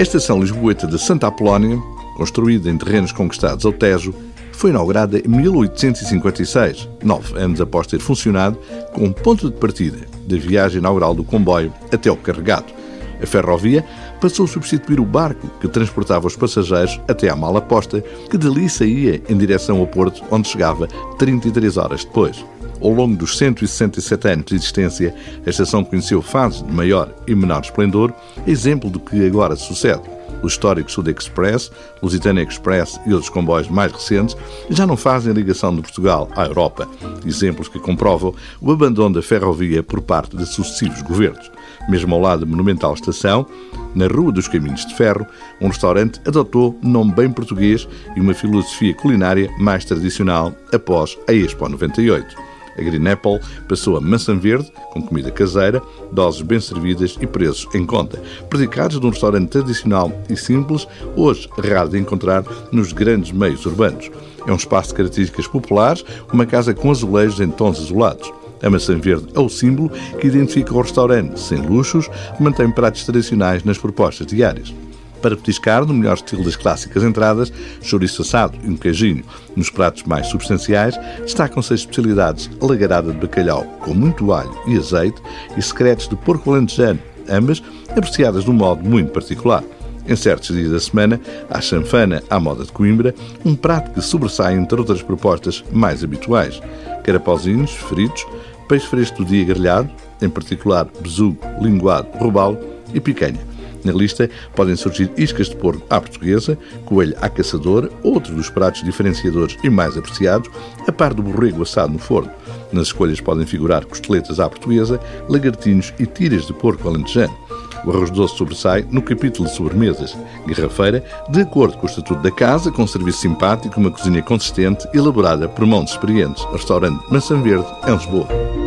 A estação lisboeta de Santa Apolónia, construída em terrenos conquistados ao Tejo, foi inaugurada em 1856, nove anos após ter funcionado, como ponto de partida da viagem inaugural do comboio até o carregado. A ferrovia passou a substituir o barco que transportava os passageiros até à mala posta, que dali saía em direção ao porto, onde chegava 33 horas depois. Ao longo dos 167 anos de existência, a estação conheceu fases de maior e menor esplendor, exemplo do que agora sucede. O histórico Sud Express, Lusitânia Express e outros comboios mais recentes já não fazem ligação de Portugal à Europa, exemplos que comprovam o abandono da ferrovia por parte de sucessivos governos. Mesmo ao lado da monumental estação, na Rua dos Caminhos de Ferro, um restaurante adotou nome bem português e uma filosofia culinária mais tradicional após a Expo 98. A Green Apple passou a maçã verde, com comida caseira, doses bem servidas e preços em conta. Predicados de um restaurante tradicional e simples, hoje raro de encontrar nos grandes meios urbanos. É um espaço de características populares, uma casa com azulejos em tons azulados. A maçã verde é o símbolo que identifica o restaurante, sem luxos, mantém pratos tradicionais nas propostas diárias para petiscar, no melhor estilo das clássicas entradas, chouriço assado e um queijinho. Nos pratos mais substanciais, destacam-se as especialidades alagarada de bacalhau com muito alho e azeite e secretos de porco alentejano, ambas apreciadas de um modo muito particular. Em certos dias da semana, há chanfana à moda de Coimbra, um prato que sobressai entre outras propostas mais habituais. Carapauzinhos, fritos, peixe fresco do dia grelhado, em particular besugo, linguado, robalo e picanha. Na lista podem surgir iscas de porco à portuguesa, coelho à caçadora, outro dos pratos diferenciadores e mais apreciados, a par do borrego assado no forno. Nas escolhas podem figurar costeletas à portuguesa, lagartinhos e tiras de porco alentejano. O arroz doce sobressai no capítulo de sobremesas. Garrafeira, de acordo com o estatuto da casa, com um serviço simpático uma cozinha consistente, elaborada por mãos experientes. Restaurante Maçã Verde, em Lisboa.